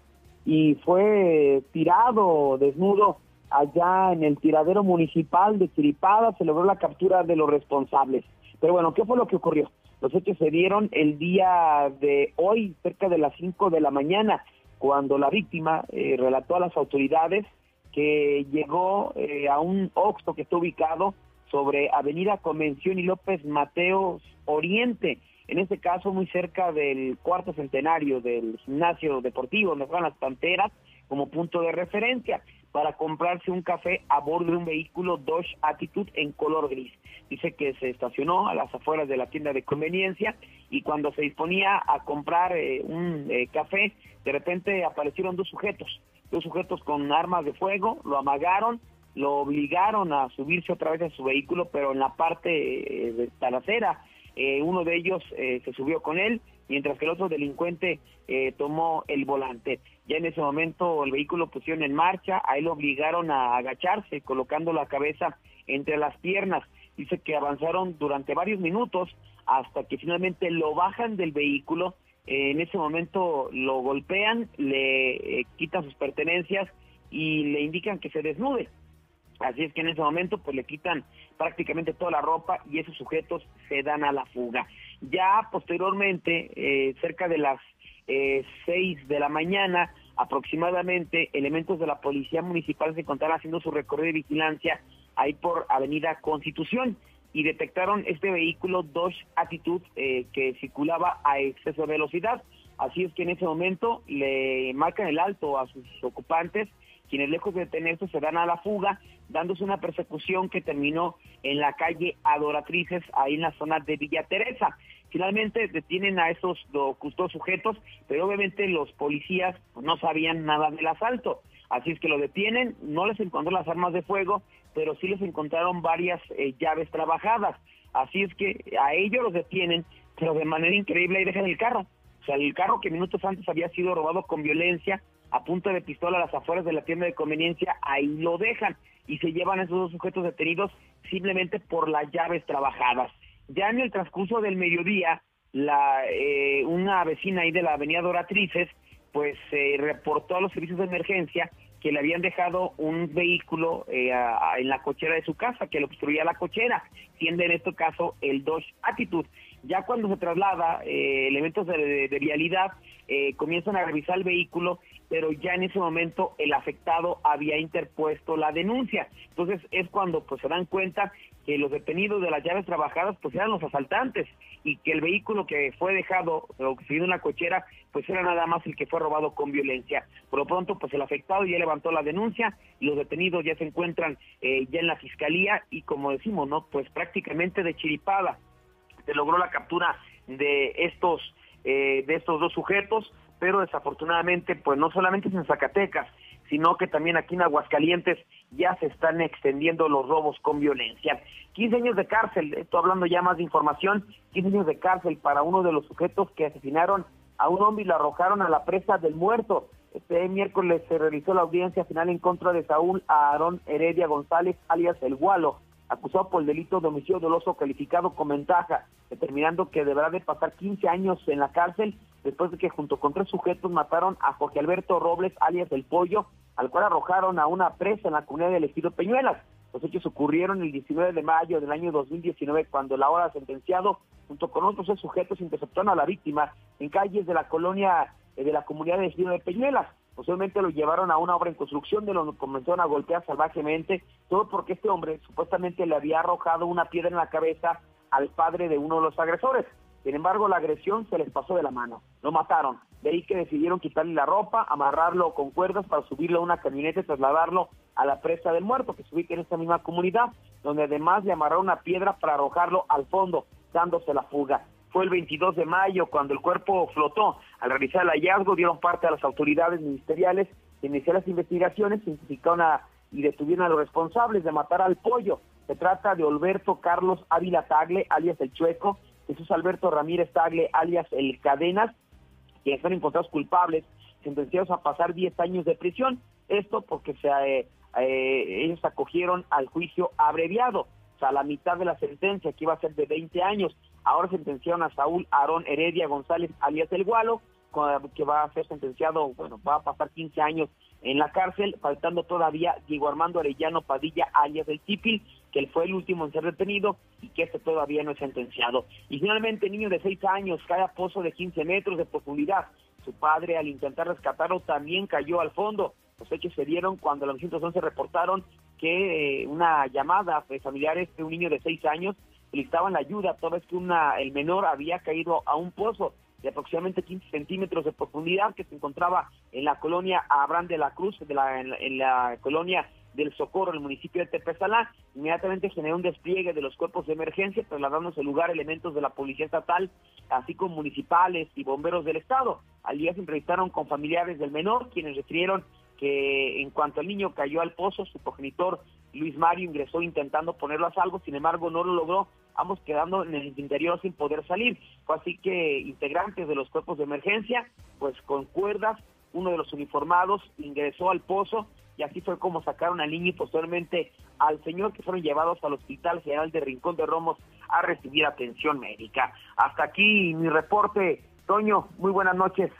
y fue tirado desnudo allá en el tiradero municipal de Chiripada, se logró la captura de los responsables. Pero bueno, ¿qué fue lo que ocurrió? Los hechos se dieron el día de hoy, cerca de las 5 de la mañana, cuando la víctima eh, relató a las autoridades que llegó eh, a un oxo que está ubicado sobre Avenida Convención y López Mateos Oriente, en este caso muy cerca del cuarto centenario del gimnasio deportivo donde juegan las Panteras como punto de referencia para comprarse un café a bordo de un vehículo Dodge Attitude en color gris. Dice que se estacionó a las afueras de la tienda de conveniencia y cuando se disponía a comprar eh, un eh, café, de repente aparecieron dos sujetos, dos sujetos con armas de fuego, lo amagaron, lo obligaron a subirse otra vez a su vehículo, pero en la parte eh, de trasera eh, uno de ellos eh, se subió con él, mientras que el otro delincuente eh, tomó el volante. Ya en ese momento el vehículo pusieron en marcha, ahí lo obligaron a agacharse, colocando la cabeza entre las piernas. Dice que avanzaron durante varios minutos hasta que finalmente lo bajan del vehículo. en ese momento lo golpean, le quitan sus pertenencias y le indican que se desnude. Así es que en ese momento pues le quitan prácticamente toda la ropa y esos sujetos se dan a la fuga. Ya posteriormente, eh, cerca de las eh, 6 de la mañana aproximadamente, elementos de la Policía Municipal se encontraron haciendo su recorrido de vigilancia ahí por Avenida Constitución y detectaron este vehículo Dodge Attitude eh, que circulaba a exceso de velocidad. Así es que en ese momento le marcan el alto a sus ocupantes quienes lejos de detenerse se dan a la fuga, dándose una persecución que terminó en la calle Adoratrices, ahí en la zona de Villa Teresa. Finalmente detienen a esos dos, sujetos, pero obviamente los policías no sabían nada del asalto. Así es que lo detienen, no les encontró las armas de fuego, pero sí les encontraron varias eh, llaves trabajadas. Así es que a ellos los detienen, pero de manera increíble ahí dejan el carro. O sea, el carro que minutos antes había sido robado con violencia, a punta de pistola a las afueras de la tienda de conveniencia, ahí lo dejan y se llevan a esos dos sujetos detenidos simplemente por las llaves trabajadas. Ya en el transcurso del mediodía, la, eh, una vecina ahí de la avenida Doratrices, pues se reportó a los servicios de emergencia que le habían dejado un vehículo eh, en la cochera de su casa, que le obstruía la cochera, siendo en este caso el Dodge Attitude. Ya cuando se traslada, eh, elementos de, de vialidad comienzan a revisar el vehículo pero ya en ese momento el afectado había interpuesto la denuncia. Entonces es cuando pues se dan cuenta que los detenidos de las llaves trabajadas pues eran los asaltantes y que el vehículo que fue dejado o que en la cochera pues era nada más el que fue robado con violencia. Por lo pronto pues el afectado ya levantó la denuncia y los detenidos ya se encuentran eh, ya en la fiscalía y como decimos, ¿no? Pues prácticamente de chiripada se logró la captura de estos eh, de estos dos sujetos pero desafortunadamente, pues no solamente es en Zacatecas, sino que también aquí en Aguascalientes ya se están extendiendo los robos con violencia. 15 años de cárcel, esto hablando ya más de información, 15 años de cárcel para uno de los sujetos que asesinaron a un hombre y lo arrojaron a la presa del muerto. Este miércoles se realizó la audiencia final en contra de Saúl Aarón Heredia González, alias El Gualo, acusado por el delito de homicidio doloso calificado con ventaja, determinando que deberá de pasar 15 años en la cárcel después de que junto con tres sujetos mataron a Jorge Alberto Robles, alias El Pollo, al cual arrojaron a una presa en la comunidad del Ejido Peñuelas. Los hechos ocurrieron el 19 de mayo del año 2019, cuando la hora sentenciado, junto con otros tres sujetos, interceptaron a la víctima en calles de la colonia eh, de la comunidad del Ejido de Peñuelas. Posiblemente lo llevaron a una obra en construcción de donde comenzaron a golpear salvajemente, todo porque este hombre supuestamente le había arrojado una piedra en la cabeza al padre de uno de los agresores. Sin embargo, la agresión se les pasó de la mano. Lo mataron. De ahí que decidieron quitarle la ropa, amarrarlo con cuerdas para subirlo a una camioneta y trasladarlo a la presa del muerto, que se ubica en esta misma comunidad, donde además le amarraron una piedra para arrojarlo al fondo, dándose la fuga. Fue el 22 de mayo cuando el cuerpo flotó. Al realizar el hallazgo dieron parte a las autoridades ministeriales iniciaron las investigaciones, identificaron y detuvieron a los responsables de matar al pollo. Se trata de Alberto Carlos Ávila Tagle, alias El Chueco, Jesús Alberto Ramírez Tagle, alias El Cadenas, que están encontrados culpables, sentenciados a pasar 10 años de prisión. Esto porque se, eh, eh, ellos acogieron al juicio abreviado, o sea, la mitad de la sentencia, que iba a ser de 20 años. Ahora sentenciaron a Saúl Aarón Heredia González, alias El Gualo, que va a ser sentenciado, bueno, va a pasar 15 años en la cárcel, faltando todavía Diego Armando Arellano Padilla, alias El Tipil, que él fue el último en ser detenido y que este todavía no es sentenciado. Y finalmente, niño de 6 años cae a pozo de 15 metros de profundidad. Su padre, al intentar rescatarlo, también cayó al fondo. Los hechos se dieron cuando los 911 reportaron que eh, una llamada de familiares de un niño de seis años solicitaban la ayuda toda vez que una, el menor había caído a un pozo de aproximadamente 15 centímetros de profundidad que se encontraba en la colonia Abraham de la Cruz, de la, en, la colonia del Socorro, el municipio de Tepezalá, inmediatamente generó un despliegue de los cuerpos de emergencia, trasladándose al lugar elementos de la Policía Estatal, así como municipales y bomberos del Estado. Al día se entrevistaron con familiares del menor, quienes refirieron que en cuanto el niño cayó al pozo, su progenitor Luis Mario ingresó intentando ponerlo a salvo, sin embargo no lo logró, ambos quedando en el interior sin poder salir. Fue así que integrantes de los cuerpos de emergencia, pues con cuerdas, uno de los uniformados ingresó al pozo y así fue como sacaron al niño y posteriormente al señor que fueron llevados al Hospital General de Rincón de Romos a recibir atención médica. Hasta aquí mi reporte. Toño, muy buenas noches.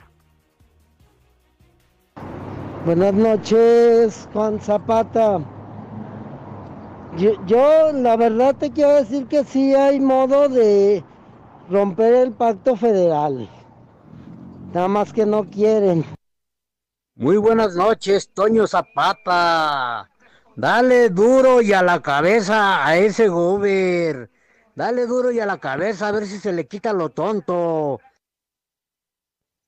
Buenas noches, Juan Zapata. Yo, la verdad te quiero decir que sí hay modo de romper el pacto federal. Nada más que no quieren. Muy buenas noches, Toño Zapata. Dale duro y a la cabeza a ese gober. Dale duro y a la cabeza a ver si se le quita lo tonto.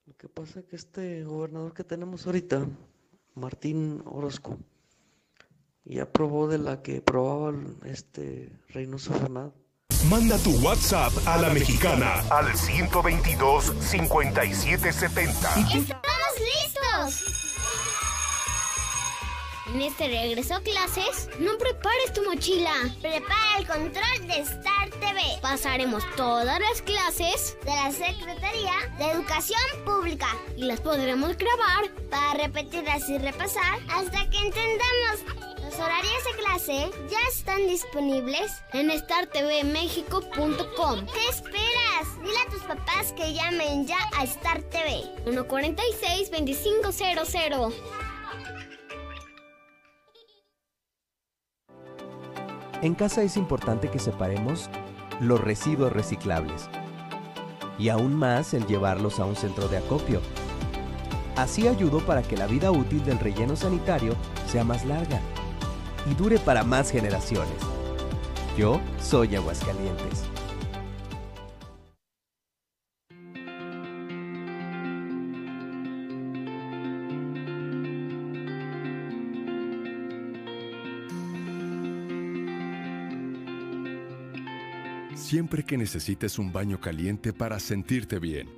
Lo que pasa es que este gobernador que tenemos ahorita, Martín Orozco, ya probó de la que probaba este Reynoso Fernández. Manda tu WhatsApp a la mexicana al 122 5770. ¡Estamos En este regreso a clases, no prepares tu mochila. Prepara el control de Star TV. Pasaremos todas las clases de la Secretaría de Educación Pública y las podremos grabar para repetirlas y repasar hasta que entendamos. Los de clase ya están disponibles en startvmexico.com. ¿Qué esperas? Dile a tus papás que llamen ya a Star TV. 146-2500. En casa es importante que separemos los residuos reciclables y aún más el llevarlos a un centro de acopio. Así ayudo para que la vida útil del relleno sanitario sea más larga y dure para más generaciones. Yo soy Aguascalientes. Siempre que necesites un baño caliente para sentirte bien.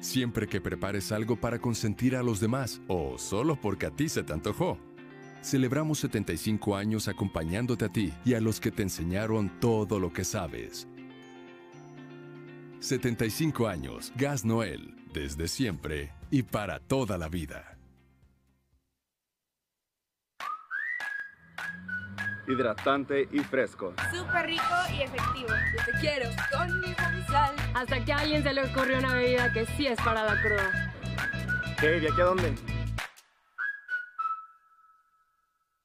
Siempre que prepares algo para consentir a los demás o solo porque a ti se te antojó. Celebramos 75 años acompañándote a ti y a los que te enseñaron todo lo que sabes. 75 años, Gas Noel, desde siempre y para toda la vida. hidratante y fresco. Súper rico y efectivo. Yo te quiero con mi sal. Hasta que a alguien se le ocurrió una bebida que sí es para la cruda. ¿Qué? ¿Y aquí a dónde?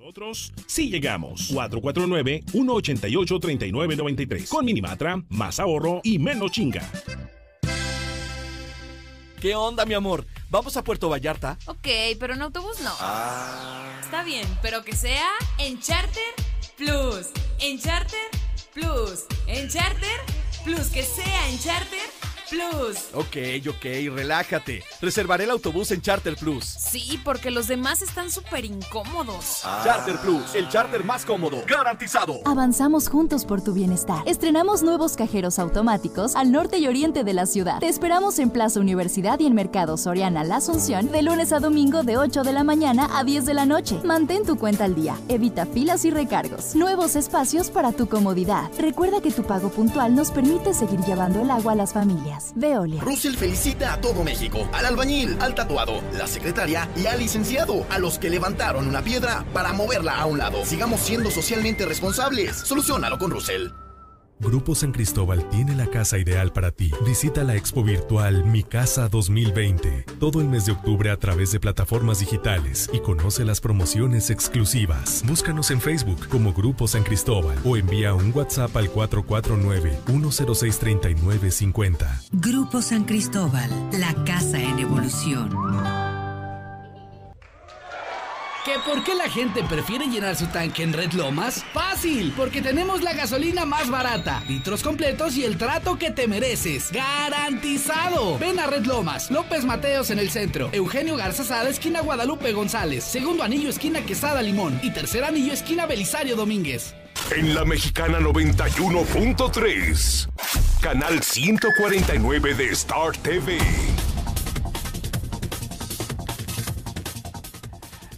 Nosotros sí llegamos. 449-188-3993. Con Minimatra, más ahorro y menos chinga. ¿Qué onda, mi amor? ¿Vamos a Puerto Vallarta? Ok, pero en autobús no. Ah. Está bien, pero que sea en Charter Plus. En Charter Plus. En Charter Plus. Que sea en Charter Plus. Ok, ok, relájate. Reservaré el autobús en Charter Plus. Sí, porque los demás están súper incómodos. Charter Plus, el charter más cómodo, garantizado. Avanzamos juntos por tu bienestar. Estrenamos nuevos cajeros automáticos al norte y oriente de la ciudad. Te esperamos en Plaza Universidad y en Mercado Soriana La Asunción de lunes a domingo de 8 de la mañana a 10 de la noche. Mantén tu cuenta al día. Evita filas y recargos. Nuevos espacios para tu comodidad. Recuerda que tu pago puntual nos permite seguir llevando el agua a las familias. Russell felicita a todo México, al albañil, al tatuado, la secretaria y al licenciado, a los que levantaron una piedra para moverla a un lado. Sigamos siendo socialmente responsables. Solucionalo con Russell. Grupo San Cristóbal tiene la casa ideal para ti. Visita la expo virtual Mi Casa 2020 todo el mes de octubre a través de plataformas digitales y conoce las promociones exclusivas. Búscanos en Facebook como Grupo San Cristóbal o envía un WhatsApp al 449-106-3950. Grupo San Cristóbal, la casa en evolución. ¿Que por qué la gente prefiere llenar su tanque en Red Lomas? Fácil, porque tenemos la gasolina más barata, litros completos y el trato que te mereces. ¡Garantizado! Ven a Red Lomas, López Mateos en el centro, Eugenio Garza Sada, esquina Guadalupe González, segundo anillo, esquina Quesada Limón y tercer anillo, esquina Belisario Domínguez. En la Mexicana 91.3, canal 149 de Star TV.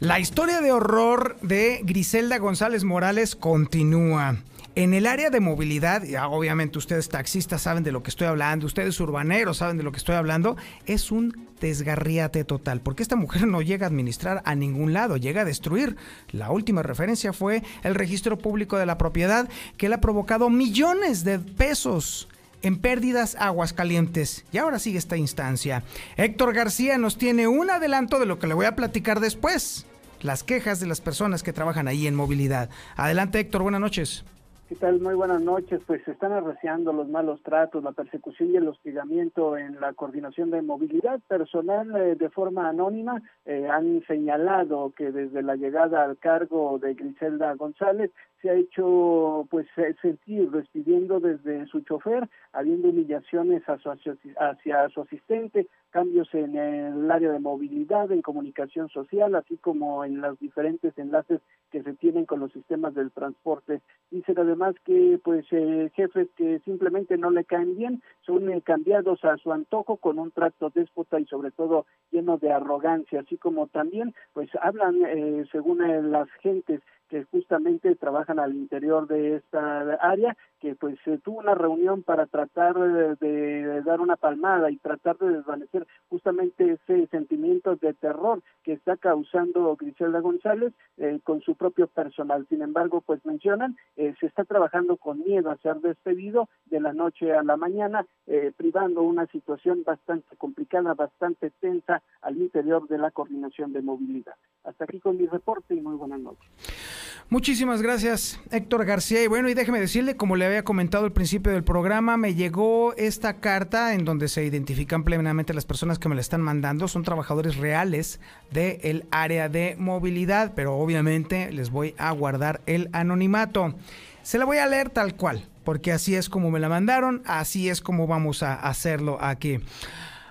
La historia de horror de Griselda González Morales continúa. En el área de movilidad, ya obviamente ustedes taxistas saben de lo que estoy hablando, ustedes urbaneros saben de lo que estoy hablando, es un desgarriate total, porque esta mujer no llega a administrar a ningún lado, llega a destruir. La última referencia fue el registro público de la propiedad, que le ha provocado millones de pesos en pérdidas aguas calientes. Y ahora sigue esta instancia. Héctor García nos tiene un adelanto de lo que le voy a platicar después las quejas de las personas que trabajan ahí en movilidad. Adelante Héctor, buenas noches. ¿Qué tal? Muy buenas noches. Pues se están arreciando los malos tratos, la persecución y el hostigamiento en la coordinación de movilidad personal eh, de forma anónima. Eh, han señalado que desde la llegada al cargo de Griselda González se ha hecho pues sentir despidiendo desde su chofer, habiendo humillaciones hacia su asistente, cambios en el área de movilidad, en comunicación social, así como en los diferentes enlaces que se tienen con los sistemas del transporte. Dicen además que pues eh, jefes que simplemente no le caen bien son eh, cambiados a su antojo con un trato déspota y sobre todo lleno de arrogancia, así como también pues hablan eh, según las gentes que justamente trabajan al interior de esta área, que pues se tuvo una reunión para tratar de, dar una palmada y tratar de desvanecer justamente ese sentimiento de terror que está causando Griselda González eh, con su propio personal. Sin embargo, pues mencionan, eh, se está trabajando con miedo a ser despedido de la noche a la mañana, eh, privando una situación bastante complicada, bastante tensa al interior de la coordinación de movilidad. Hasta aquí con mi reporte y muy buenas noches. Muchísimas gracias, Héctor García. Y bueno, y déjeme decirle, como le había comentado al principio del programa, me llegó esta carta en donde se identifican plenamente las personas que me la están mandando. Son trabajadores reales del área de movilidad, pero obviamente les voy a guardar el anonimato. Se la voy a leer tal cual, porque así es como me la mandaron, así es como vamos a hacerlo aquí.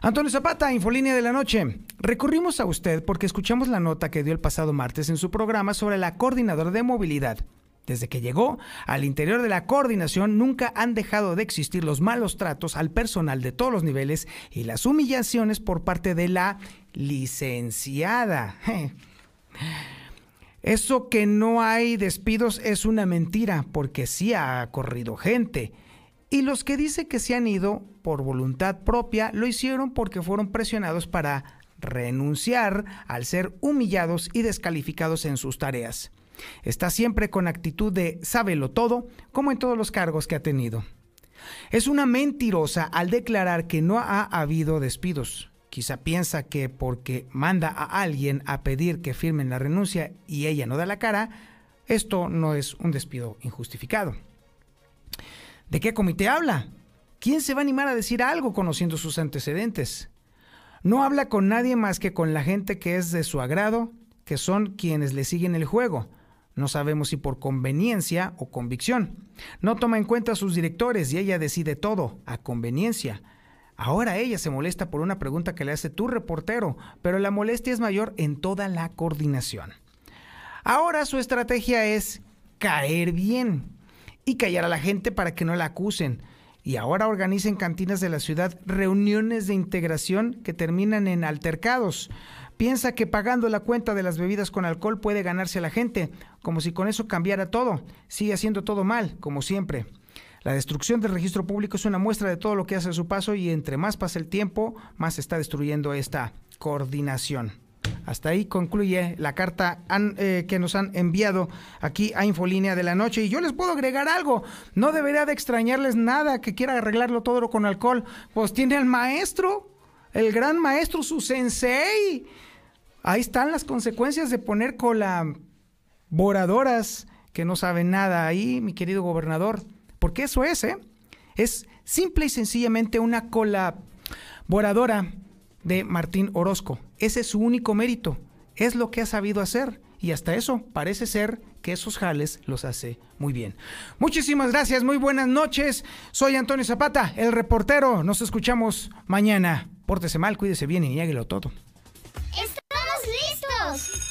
Antonio Zapata, Infolínea de la Noche. Recurrimos a usted porque escuchamos la nota que dio el pasado martes en su programa sobre la coordinadora de movilidad. Desde que llegó, al interior de la coordinación nunca han dejado de existir los malos tratos al personal de todos los niveles y las humillaciones por parte de la licenciada. Eso que no hay despidos es una mentira, porque sí ha corrido gente. Y los que dicen que se han ido por voluntad propia lo hicieron porque fueron presionados para renunciar al ser humillados y descalificados en sus tareas. Está siempre con actitud de sábelo todo, como en todos los cargos que ha tenido. Es una mentirosa al declarar que no ha habido despidos. Quizá piensa que porque manda a alguien a pedir que firmen la renuncia y ella no da la cara, esto no es un despido injustificado. ¿De qué comité habla? ¿Quién se va a animar a decir algo conociendo sus antecedentes? No habla con nadie más que con la gente que es de su agrado, que son quienes le siguen el juego. No sabemos si por conveniencia o convicción. No toma en cuenta a sus directores y ella decide todo, a conveniencia. Ahora ella se molesta por una pregunta que le hace tu reportero, pero la molestia es mayor en toda la coordinación. Ahora su estrategia es caer bien y callar a la gente para que no la acusen. Y ahora organiza en cantinas de la ciudad reuniones de integración que terminan en altercados. Piensa que pagando la cuenta de las bebidas con alcohol puede ganarse a la gente, como si con eso cambiara todo. Sigue haciendo todo mal, como siempre. La destrucción del registro público es una muestra de todo lo que hace a su paso y entre más pasa el tiempo, más está destruyendo esta coordinación. Hasta ahí concluye la carta eh, que nos han enviado aquí a Infolínea de la Noche. Y yo les puedo agregar algo. No debería de extrañarles nada que quiera arreglarlo todo con alcohol. Pues tiene al maestro, el gran maestro, su sensei. Ahí están las consecuencias de poner colaboradoras que no saben nada ahí, mi querido gobernador. Porque eso es, ¿eh? Es simple y sencillamente una colaboradora de Martín Orozco. Ese es su único mérito. Es lo que ha sabido hacer. Y hasta eso parece ser que esos jales los hace muy bien. Muchísimas gracias, muy buenas noches. Soy Antonio Zapata, el reportero. Nos escuchamos mañana. Pórtese mal, cuídese bien y niéguelo todo. ¡Estamos listos!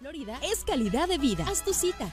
Florida es calidad de vida. Haz tu cita